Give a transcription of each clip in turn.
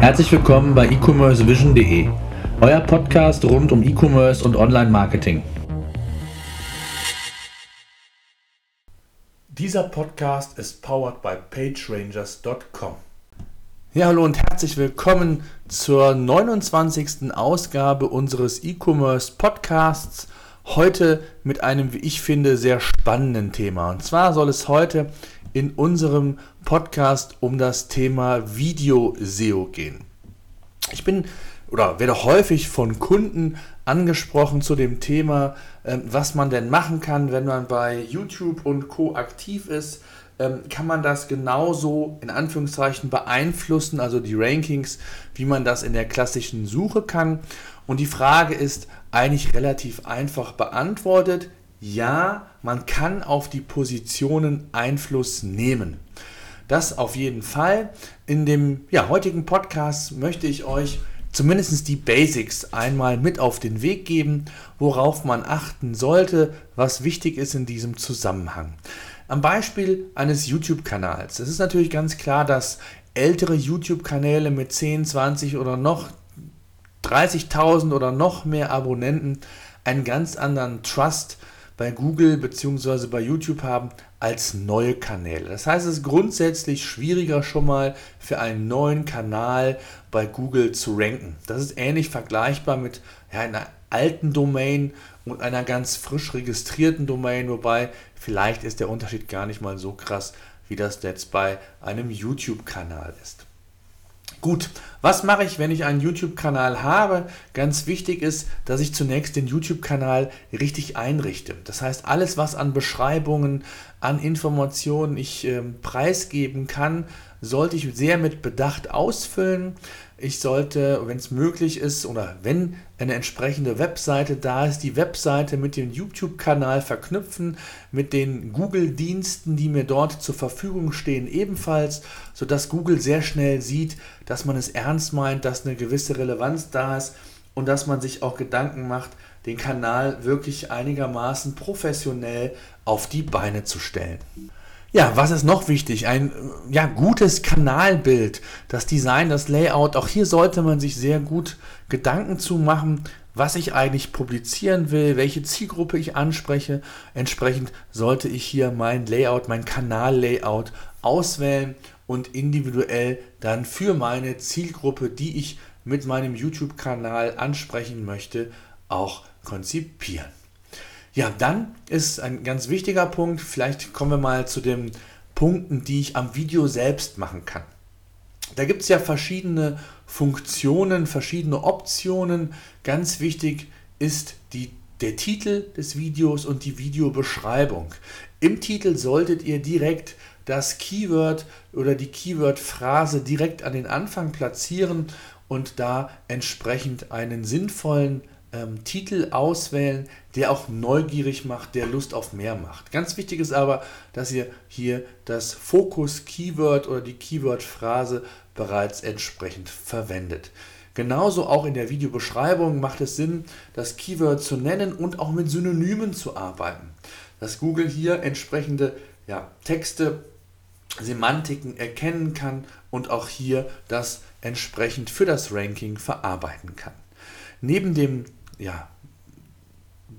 Herzlich willkommen bei e-commercevision.de, euer Podcast rund um E-Commerce und Online-Marketing. Dieser Podcast ist powered by PageRangers.com. Ja, hallo und herzlich willkommen zur 29. Ausgabe unseres E-Commerce Podcasts. Heute mit einem, wie ich finde, sehr spannenden Thema. Und zwar soll es heute in unserem Podcast um das Thema Video-SEO gehen. Ich bin oder werde häufig von Kunden angesprochen zu dem Thema, ähm, was man denn machen kann, wenn man bei YouTube und Co aktiv ist. Ähm, kann man das genauso in Anführungszeichen beeinflussen, also die Rankings, wie man das in der klassischen Suche kann? Und die Frage ist eigentlich relativ einfach beantwortet ja, man kann auf die Positionen Einfluss nehmen. Das auf jeden Fall. In dem ja, heutigen Podcast möchte ich euch zumindest die Basics einmal mit auf den Weg geben, worauf man achten sollte, was wichtig ist in diesem Zusammenhang. Am Beispiel eines YouTube-Kanals. Es ist natürlich ganz klar, dass ältere YouTube-Kanäle mit 10, 20 oder noch 30.000 oder noch mehr Abonnenten einen ganz anderen Trust bei Google bzw. bei YouTube haben als neue Kanäle. Das heißt, es ist grundsätzlich schwieriger schon mal für einen neuen Kanal bei Google zu ranken. Das ist ähnlich vergleichbar mit ja, einer alten Domain und einer ganz frisch registrierten Domain, wobei vielleicht ist der Unterschied gar nicht mal so krass, wie das jetzt bei einem YouTube-Kanal ist. Gut, was mache ich, wenn ich einen YouTube-Kanal habe? Ganz wichtig ist, dass ich zunächst den YouTube-Kanal richtig einrichte. Das heißt, alles, was an Beschreibungen, an Informationen ich äh, preisgeben kann, sollte ich sehr mit Bedacht ausfüllen. Ich sollte, wenn es möglich ist oder wenn eine entsprechende Webseite da ist, die Webseite mit dem YouTube-Kanal verknüpfen, mit den Google-Diensten, die mir dort zur Verfügung stehen, ebenfalls, sodass Google sehr schnell sieht, dass man es ernst meint, dass eine gewisse Relevanz da ist und dass man sich auch Gedanken macht, den Kanal wirklich einigermaßen professionell auf die Beine zu stellen. Ja, was ist noch wichtig? Ein ja, gutes Kanalbild, das Design, das Layout. Auch hier sollte man sich sehr gut Gedanken zu machen, was ich eigentlich publizieren will, welche Zielgruppe ich anspreche. Entsprechend sollte ich hier mein Layout, mein Kanal-Layout auswählen und individuell dann für meine Zielgruppe, die ich mit meinem YouTube-Kanal ansprechen möchte, auch konzipieren. Ja, dann ist ein ganz wichtiger Punkt, vielleicht kommen wir mal zu den Punkten, die ich am Video selbst machen kann. Da gibt es ja verschiedene Funktionen, verschiedene Optionen. Ganz wichtig ist die, der Titel des Videos und die Videobeschreibung. Im Titel solltet ihr direkt das Keyword oder die Keyword-Phrase direkt an den Anfang platzieren und da entsprechend einen sinnvollen ähm, Titel auswählen, der auch neugierig macht, der Lust auf mehr macht. Ganz wichtig ist aber, dass ihr hier das Fokus-Keyword oder die Keyword-Phrase bereits entsprechend verwendet. Genauso auch in der Videobeschreibung macht es Sinn, das Keyword zu nennen und auch mit Synonymen zu arbeiten. Dass Google hier entsprechende ja, Texte, Semantiken erkennen kann und auch hier das entsprechend für das Ranking verarbeiten kann. Neben dem ja,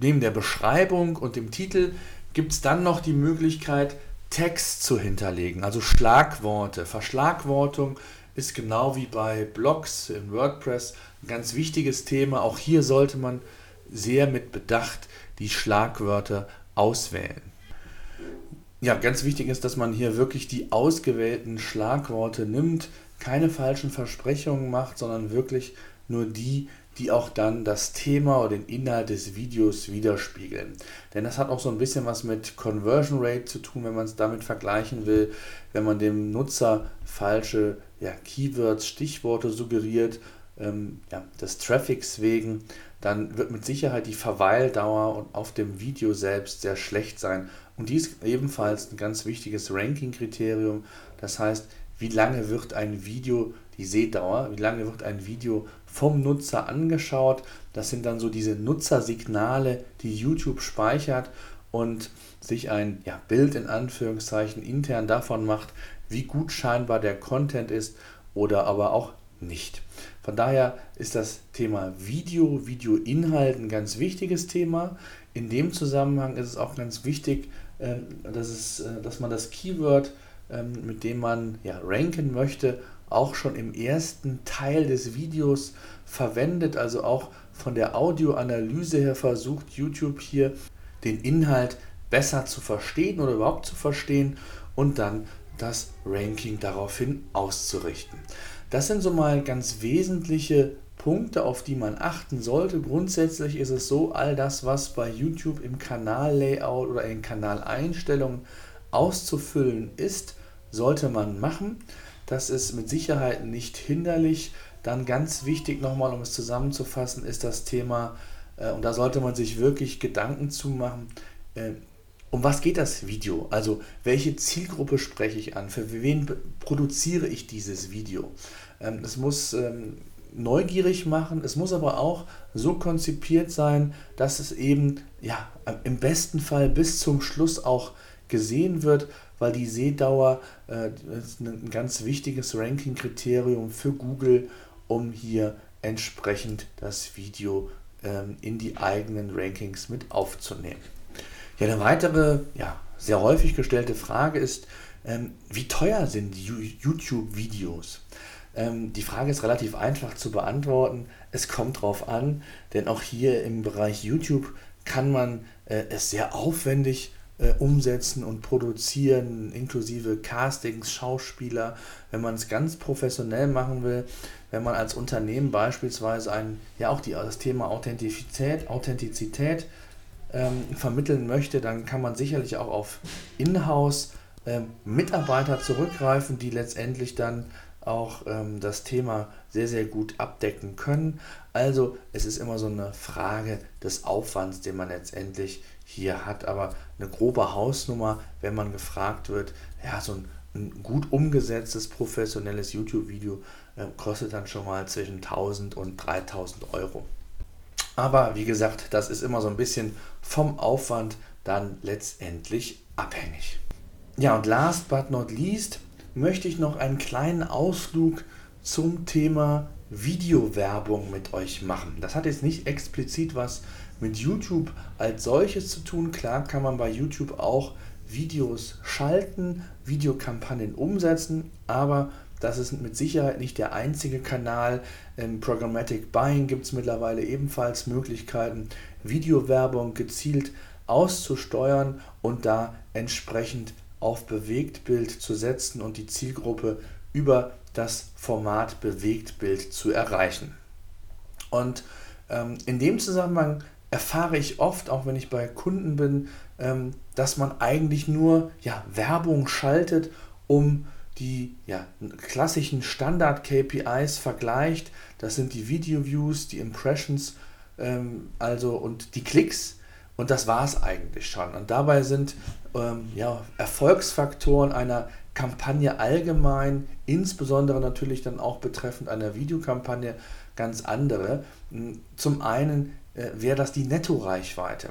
neben der Beschreibung und dem Titel gibt es dann noch die Möglichkeit, Text zu hinterlegen, also Schlagworte. Verschlagwortung ist genau wie bei Blogs in WordPress ein ganz wichtiges Thema. Auch hier sollte man sehr mit Bedacht die Schlagwörter auswählen. Ja, ganz wichtig ist, dass man hier wirklich die ausgewählten Schlagworte nimmt, keine falschen Versprechungen macht, sondern wirklich nur die, die auch dann das Thema oder den Inhalt des Videos widerspiegeln. Denn das hat auch so ein bisschen was mit Conversion Rate zu tun, wenn man es damit vergleichen will, wenn man dem Nutzer falsche ja, Keywords, Stichworte suggeriert, ähm, ja, des Traffics wegen, dann wird mit Sicherheit die Verweildauer auf dem Video selbst sehr schlecht sein. Und dies ebenfalls ein ganz wichtiges Ranking-Kriterium. Das heißt, wie lange wird ein Video, die Sehdauer, wie lange wird ein Video vom Nutzer angeschaut. Das sind dann so diese Nutzersignale, die YouTube speichert und sich ein ja, Bild in Anführungszeichen intern davon macht, wie gut scheinbar der Content ist oder aber auch nicht. Von daher ist das Thema Video, Videoinhalt ein ganz wichtiges Thema. In dem Zusammenhang ist es auch ganz wichtig, ähm, dass, es, äh, dass man das Keyword, ähm, mit dem man ja, ranken möchte, auch schon im ersten Teil des Videos verwendet, also auch von der Audioanalyse her versucht YouTube hier den Inhalt besser zu verstehen oder überhaupt zu verstehen und dann das Ranking daraufhin auszurichten. Das sind so mal ganz wesentliche Punkte, auf die man achten sollte. Grundsätzlich ist es so, all das, was bei YouTube im Kanal-Layout oder in Kanaleinstellungen auszufüllen ist, sollte man machen. Das ist mit Sicherheit nicht hinderlich. Dann ganz wichtig nochmal, um es zusammenzufassen, ist das Thema, äh, und da sollte man sich wirklich Gedanken zu machen, äh, um was geht das Video? Also welche Zielgruppe spreche ich an? Für wen produziere ich dieses Video? Ähm, es muss ähm, neugierig machen, es muss aber auch so konzipiert sein, dass es eben ja, im besten Fall bis zum Schluss auch gesehen wird, weil die Sehdauer äh, ist ein ganz wichtiges Ranking-Kriterium für Google, um hier entsprechend das Video ähm, in die eigenen Rankings mit aufzunehmen. Ja, eine weitere, ja, sehr häufig gestellte Frage ist, ähm, wie teuer sind YouTube-Videos? Ähm, die Frage ist relativ einfach zu beantworten. Es kommt drauf an, denn auch hier im Bereich YouTube kann man äh, es sehr aufwendig äh, umsetzen und produzieren, inklusive Castings, Schauspieler, wenn man es ganz professionell machen will, wenn man als Unternehmen beispielsweise ein, ja auch die, das Thema Authentizität, Authentizität ähm, vermitteln möchte, dann kann man sicherlich auch auf Inhouse ähm, Mitarbeiter zurückgreifen, die letztendlich dann auch ähm, das Thema sehr, sehr gut abdecken können. Also es ist immer so eine Frage des Aufwands, den man letztendlich hier hat. Aber eine grobe Hausnummer, wenn man gefragt wird, ja, so ein, ein gut umgesetztes professionelles YouTube-Video äh, kostet dann schon mal zwischen 1000 und 3000 Euro. Aber wie gesagt, das ist immer so ein bisschen vom Aufwand dann letztendlich abhängig. Ja, und last but not least möchte ich noch einen kleinen Ausflug zum Thema Videowerbung mit euch machen. Das hat jetzt nicht explizit was mit YouTube als solches zu tun. Klar kann man bei YouTube auch Videos schalten, Videokampagnen umsetzen, aber das ist mit Sicherheit nicht der einzige Kanal. Im Programmatic Buying gibt es mittlerweile ebenfalls Möglichkeiten, Videowerbung gezielt auszusteuern und da entsprechend auf Bewegtbild zu setzen und die Zielgruppe über das Format Bewegtbild zu erreichen. Und ähm, in dem Zusammenhang erfahre ich oft, auch wenn ich bei Kunden bin, ähm, dass man eigentlich nur ja, Werbung schaltet, um die ja, klassischen Standard-KPIs vergleicht. Das sind die Video-Views, die Impressions ähm, also und die Klicks. Und das war es eigentlich schon. Und dabei sind ähm, ja, Erfolgsfaktoren einer Kampagne allgemein, insbesondere natürlich dann auch betreffend einer Videokampagne, ganz andere. Hm, zum einen äh, wäre das die Nettoreichweite.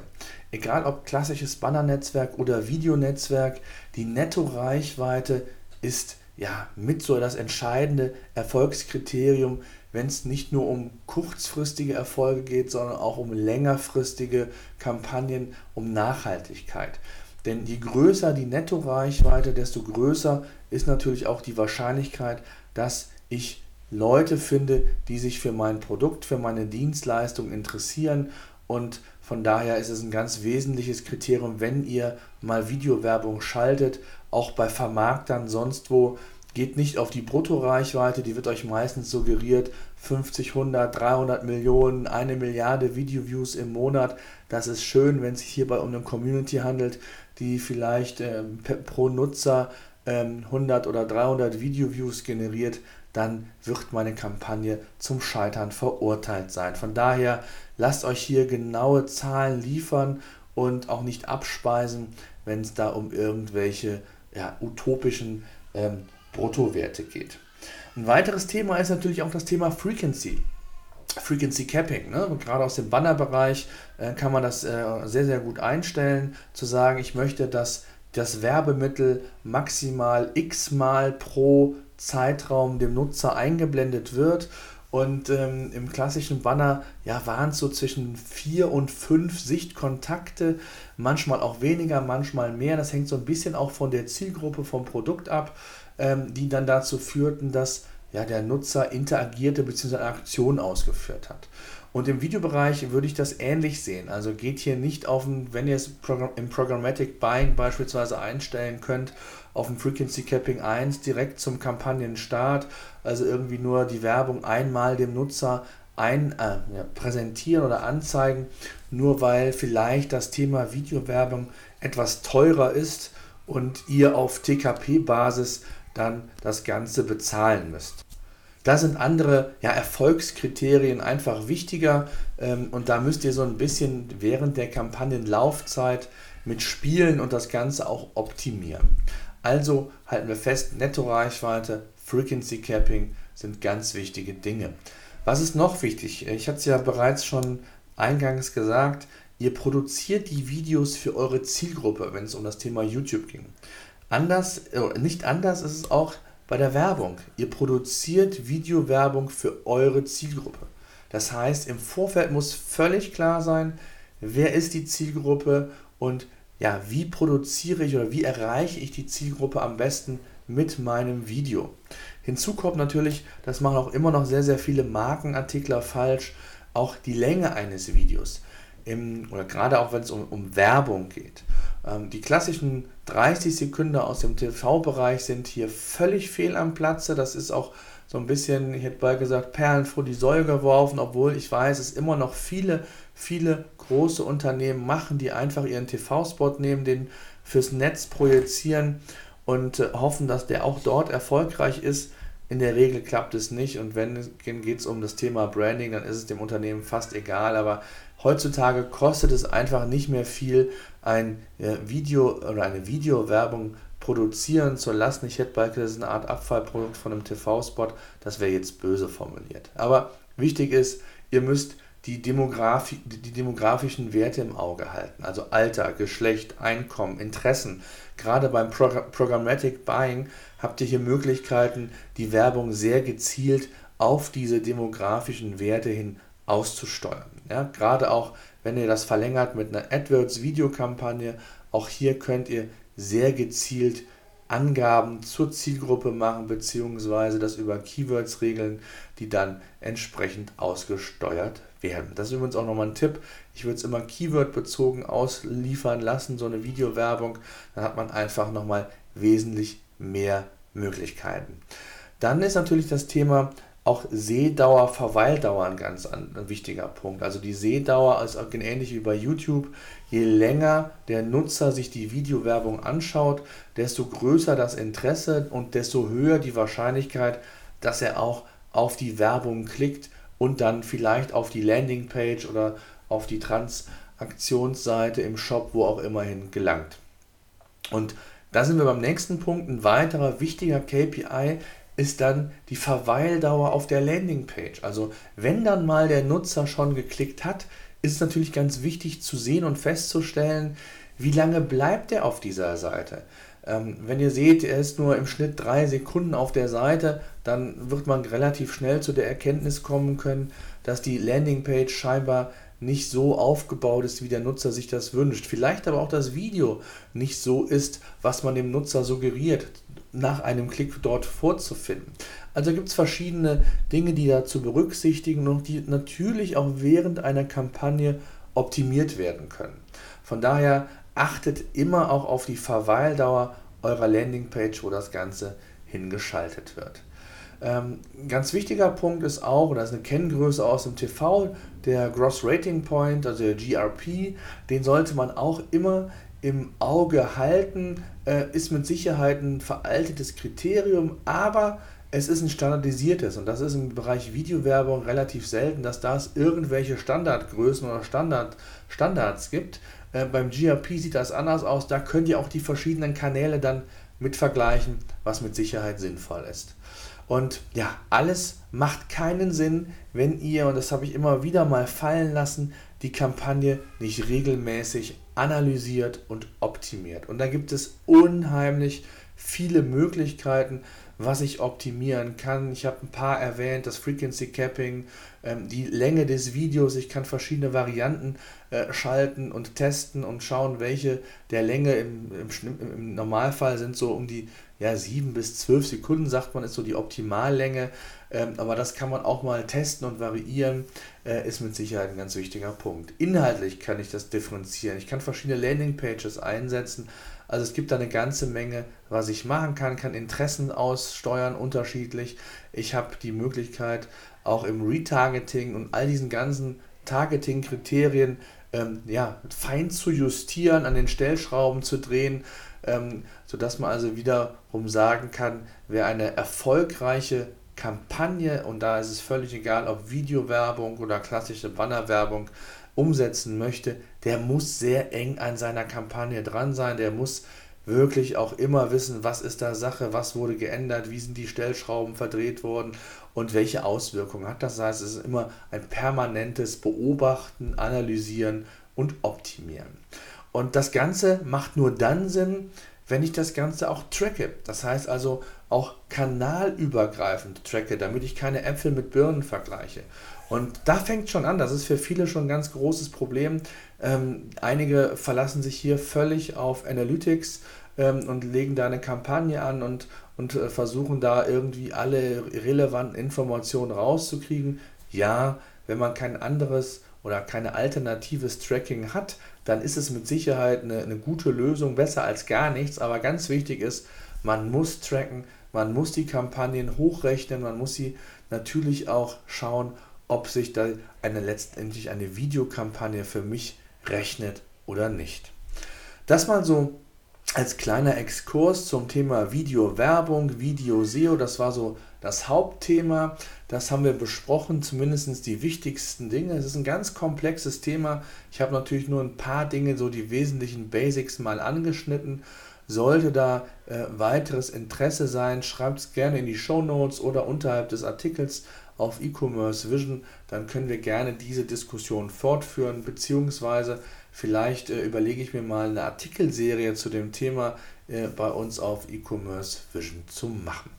Egal ob klassisches Bannernetzwerk oder Videonetzwerk, die Nettoreichweite ist ja mit so das entscheidende Erfolgskriterium, wenn es nicht nur um kurzfristige Erfolge geht, sondern auch um längerfristige Kampagnen, um Nachhaltigkeit. Denn je größer die Nettoreichweite, desto größer ist natürlich auch die Wahrscheinlichkeit, dass ich Leute finde, die sich für mein Produkt, für meine Dienstleistung interessieren. Und von daher ist es ein ganz wesentliches Kriterium, wenn ihr mal Videowerbung schaltet, auch bei Vermarktern sonst wo, geht nicht auf die Bruttoreichweite, die wird euch meistens suggeriert, 50, 100, 300 Millionen, eine Milliarde Videoviews im Monat. Das ist schön, wenn es sich hierbei um eine Community handelt, die vielleicht ähm, pro Nutzer ähm, 100 oder 300 Videoviews generiert, dann wird meine Kampagne zum Scheitern verurteilt sein. Von daher lasst euch hier genaue Zahlen liefern und auch nicht abspeisen, wenn es da um irgendwelche ja, utopischen ähm, Bruttowerte geht. Ein weiteres Thema ist natürlich auch das Thema Frequency. Frequency Capping. Ne? Gerade aus dem Bannerbereich äh, kann man das äh, sehr, sehr gut einstellen, zu sagen, ich möchte, dass das Werbemittel maximal x-mal pro Zeitraum dem Nutzer eingeblendet wird. Und ähm, im klassischen Banner ja, waren es so zwischen vier und fünf Sichtkontakte, manchmal auch weniger, manchmal mehr. Das hängt so ein bisschen auch von der Zielgruppe vom Produkt ab, ähm, die dann dazu führten, dass ja, der Nutzer interagierte bzw. eine Aktion ausgeführt hat. Und im Videobereich würde ich das ähnlich sehen. Also geht hier nicht auf ein, wenn ihr es im Programmatic Buying beispielsweise einstellen könnt, auf ein Frequency Capping 1 direkt zum Kampagnenstart, also irgendwie nur die Werbung einmal dem Nutzer ein, äh, ja, präsentieren oder anzeigen, nur weil vielleicht das Thema Videowerbung etwas teurer ist und ihr auf TKP-Basis dann das Ganze bezahlen müsst. Da sind andere ja, Erfolgskriterien einfach wichtiger ähm, und da müsst ihr so ein bisschen während der Kampagnenlaufzeit mit spielen und das Ganze auch optimieren. Also halten wir fest, Netto-Reichweite, Frequency Capping sind ganz wichtige Dinge. Was ist noch wichtig? Ich hatte es ja bereits schon eingangs gesagt, ihr produziert die Videos für eure Zielgruppe, wenn es um das Thema YouTube ging. Anders, äh, nicht anders ist es auch bei der Werbung. Ihr produziert Videowerbung für eure Zielgruppe. Das heißt, im Vorfeld muss völlig klar sein, wer ist die Zielgruppe und ja, wie produziere ich oder wie erreiche ich die Zielgruppe am besten mit meinem Video. Hinzu kommt natürlich, das machen auch immer noch sehr, sehr viele Markenartikler falsch, auch die Länge eines Videos. Im, oder gerade auch wenn es um, um Werbung geht. Ähm, die klassischen 30 Sekunden aus dem TV-Bereich sind hier völlig fehl am Platze. Das ist auch so ein bisschen, ich hätte bald gesagt, Perlen vor die Säule geworfen, obwohl ich weiß, es immer noch viele, viele große Unternehmen machen, die einfach ihren TV-Spot nehmen, den fürs Netz projizieren und äh, hoffen, dass der auch dort erfolgreich ist. In der Regel klappt es nicht und wenn geht es um das Thema Branding, dann ist es dem Unternehmen fast egal. Aber heutzutage kostet es einfach nicht mehr viel, ein äh, Video oder eine Videowerbung produzieren zu lassen. Ich hätte bald das ist eine Art Abfallprodukt von einem TV-Spot. Das wäre jetzt böse formuliert. Aber wichtig ist, ihr müsst die, Demografi die demografischen Werte im Auge halten. Also Alter, Geschlecht, Einkommen, Interessen. Gerade beim Pro Programmatic Buying habt ihr hier Möglichkeiten, die Werbung sehr gezielt auf diese demografischen Werte hin auszusteuern. Ja, gerade auch, wenn ihr das verlängert mit einer AdWords-Videokampagne, auch hier könnt ihr sehr gezielt Angaben zur Zielgruppe machen, beziehungsweise das über Keywords regeln, die dann entsprechend ausgesteuert werden. Das ist übrigens auch nochmal ein Tipp. Ich würde es immer Keyword-bezogen ausliefern lassen, so eine Videowerbung. Dann hat man einfach nochmal wesentlich mehr Möglichkeiten. Dann ist natürlich das Thema auch Sehdauer, Verweildauer ein ganz ein wichtiger Punkt. Also die Sehdauer ist auch ähnlich wie bei YouTube. Je länger der Nutzer sich die Videowerbung anschaut, desto größer das Interesse und desto höher die Wahrscheinlichkeit, dass er auch auf die Werbung klickt und dann vielleicht auf die Landingpage oder auf die Transaktionsseite im Shop, wo auch immerhin gelangt. Und da sind wir beim nächsten Punkt. Ein weiterer wichtiger KPI ist dann die Verweildauer auf der Landingpage. Also wenn dann mal der Nutzer schon geklickt hat, ist natürlich ganz wichtig zu sehen und festzustellen, wie lange bleibt er auf dieser Seite. Ähm, wenn ihr seht, er ist nur im Schnitt drei Sekunden auf der Seite, dann wird man relativ schnell zu der Erkenntnis kommen können, dass die Landingpage scheinbar nicht so aufgebaut ist, wie der Nutzer sich das wünscht. Vielleicht aber auch das Video nicht so ist, was man dem Nutzer suggeriert, nach einem Klick dort vorzufinden. Also gibt es verschiedene Dinge, die da zu berücksichtigen und die natürlich auch während einer Kampagne optimiert werden können. Von daher achtet immer auch auf die Verweildauer eurer Landingpage, wo das Ganze hingeschaltet wird. Ähm, ganz wichtiger Punkt ist auch, das ist eine Kenngröße aus dem TV, der Gross Rating Point, also der GRP, den sollte man auch immer im Auge halten, äh, ist mit Sicherheit ein veraltetes Kriterium, aber es ist ein standardisiertes und das ist im Bereich Videowerbung relativ selten, dass da es irgendwelche Standardgrößen oder Standard, Standards gibt. Äh, beim GRP sieht das anders aus, da könnt ihr auch die verschiedenen Kanäle dann mit vergleichen, was mit Sicherheit sinnvoll ist. Und ja, alles macht keinen Sinn, wenn ihr, und das habe ich immer wieder mal fallen lassen, die Kampagne nicht regelmäßig analysiert und optimiert. Und da gibt es unheimlich viele Möglichkeiten, was ich optimieren kann. Ich habe ein paar erwähnt, das Frequency Capping, die Länge des Videos. Ich kann verschiedene Varianten äh, schalten und testen und schauen, welche der Länge im, im, im Normalfall sind so um die ja, 7 bis 12 Sekunden, sagt man, ist so die Optimallänge. Ähm, aber das kann man auch mal testen und variieren, äh, ist mit Sicherheit ein ganz wichtiger Punkt. Inhaltlich kann ich das differenzieren. Ich kann verschiedene Landingpages einsetzen. Also es gibt da eine ganze Menge, was ich machen kann, kann Interessen aussteuern unterschiedlich. Ich habe die Möglichkeit, auch im Retargeting und all diesen ganzen Targeting-Kriterien ähm, ja, fein zu justieren, an den Stellschrauben zu drehen, ähm, sodass man also wiederum sagen kann, wer eine erfolgreiche Kampagne, und da ist es völlig egal, ob Videowerbung oder klassische Bannerwerbung umsetzen möchte, der muss sehr eng an seiner Kampagne dran sein, der muss wirklich auch immer wissen, was ist da Sache, was wurde geändert, wie sind die Stellschrauben verdreht worden und welche Auswirkungen hat das. Das heißt, es ist immer ein permanentes Beobachten, Analysieren und Optimieren. Und das Ganze macht nur dann Sinn, wenn ich das Ganze auch tracke. Das heißt also auch kanalübergreifend tracke, damit ich keine Äpfel mit Birnen vergleiche. Und da fängt schon an, das ist für viele schon ein ganz großes Problem. Ähm, einige verlassen sich hier völlig auf Analytics ähm, und legen da eine Kampagne an und, und äh, versuchen da irgendwie alle relevanten Informationen rauszukriegen. Ja, wenn man kein anderes oder kein alternatives Tracking hat, dann ist es mit Sicherheit eine, eine gute Lösung, besser als gar nichts. Aber ganz wichtig ist, man muss tracken, man muss die Kampagnen hochrechnen, man muss sie natürlich auch schauen, ob sich da eine letztendlich eine Videokampagne für mich rechnet oder nicht. Das mal so als kleiner Exkurs zum Thema Videowerbung, Video-SEO, das war so das Hauptthema. Das haben wir besprochen, zumindest die wichtigsten Dinge. Es ist ein ganz komplexes Thema. Ich habe natürlich nur ein paar Dinge, so die wesentlichen Basics mal angeschnitten. Sollte da äh, weiteres Interesse sein, schreibt es gerne in die Show Notes oder unterhalb des Artikels auf E-Commerce Vision, dann können wir gerne diese Diskussion fortführen, beziehungsweise vielleicht äh, überlege ich mir mal eine Artikelserie zu dem Thema äh, bei uns auf E-Commerce Vision zu machen.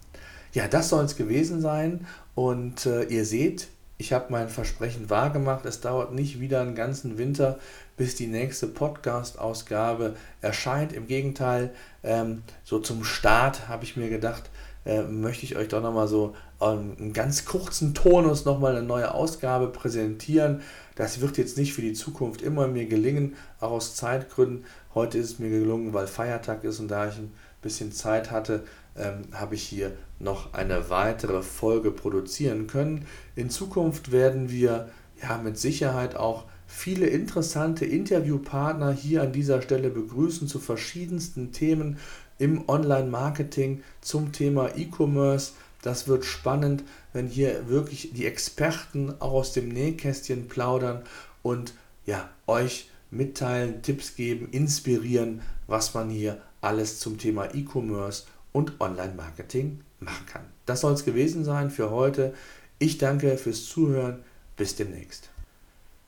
Ja, das soll es gewesen sein und äh, ihr seht, ich habe mein Versprechen wahrgemacht. Es dauert nicht wieder einen ganzen Winter, bis die nächste Podcast-Ausgabe erscheint. Im Gegenteil, ähm, so zum Start habe ich mir gedacht, äh, möchte ich euch doch nochmal so ähm, einen ganz kurzen Tonus nochmal eine neue Ausgabe präsentieren. Das wird jetzt nicht für die Zukunft immer mir gelingen, auch aus Zeitgründen. Heute ist es mir gelungen, weil Feiertag ist und da ich ein bisschen Zeit hatte, ähm, habe ich hier noch eine weitere Folge produzieren können. In Zukunft werden wir ja mit Sicherheit auch viele interessante Interviewpartner hier an dieser Stelle begrüßen zu verschiedensten Themen im Online-Marketing zum Thema E-Commerce. Das wird spannend, wenn hier wirklich die Experten auch aus dem Nähkästchen plaudern und ja, euch mitteilen, Tipps geben, inspirieren, was man hier alles zum Thema E-Commerce und Online-Marketing machen kann. Das soll es gewesen sein für heute. Ich danke fürs Zuhören. Bis demnächst.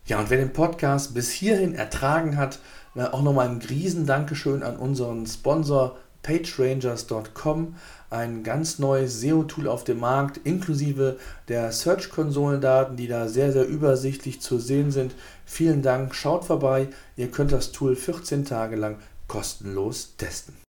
Ja, und wer den Podcast bis hierhin ertragen hat, auch nochmal ein Riesen-Dankeschön an unseren Sponsor pagerangers.com, ein ganz neues SEO-Tool auf dem Markt, inklusive der Search-Konsolendaten, die da sehr, sehr übersichtlich zu sehen sind. Vielen Dank, schaut vorbei, ihr könnt das Tool 14 Tage lang kostenlos testen.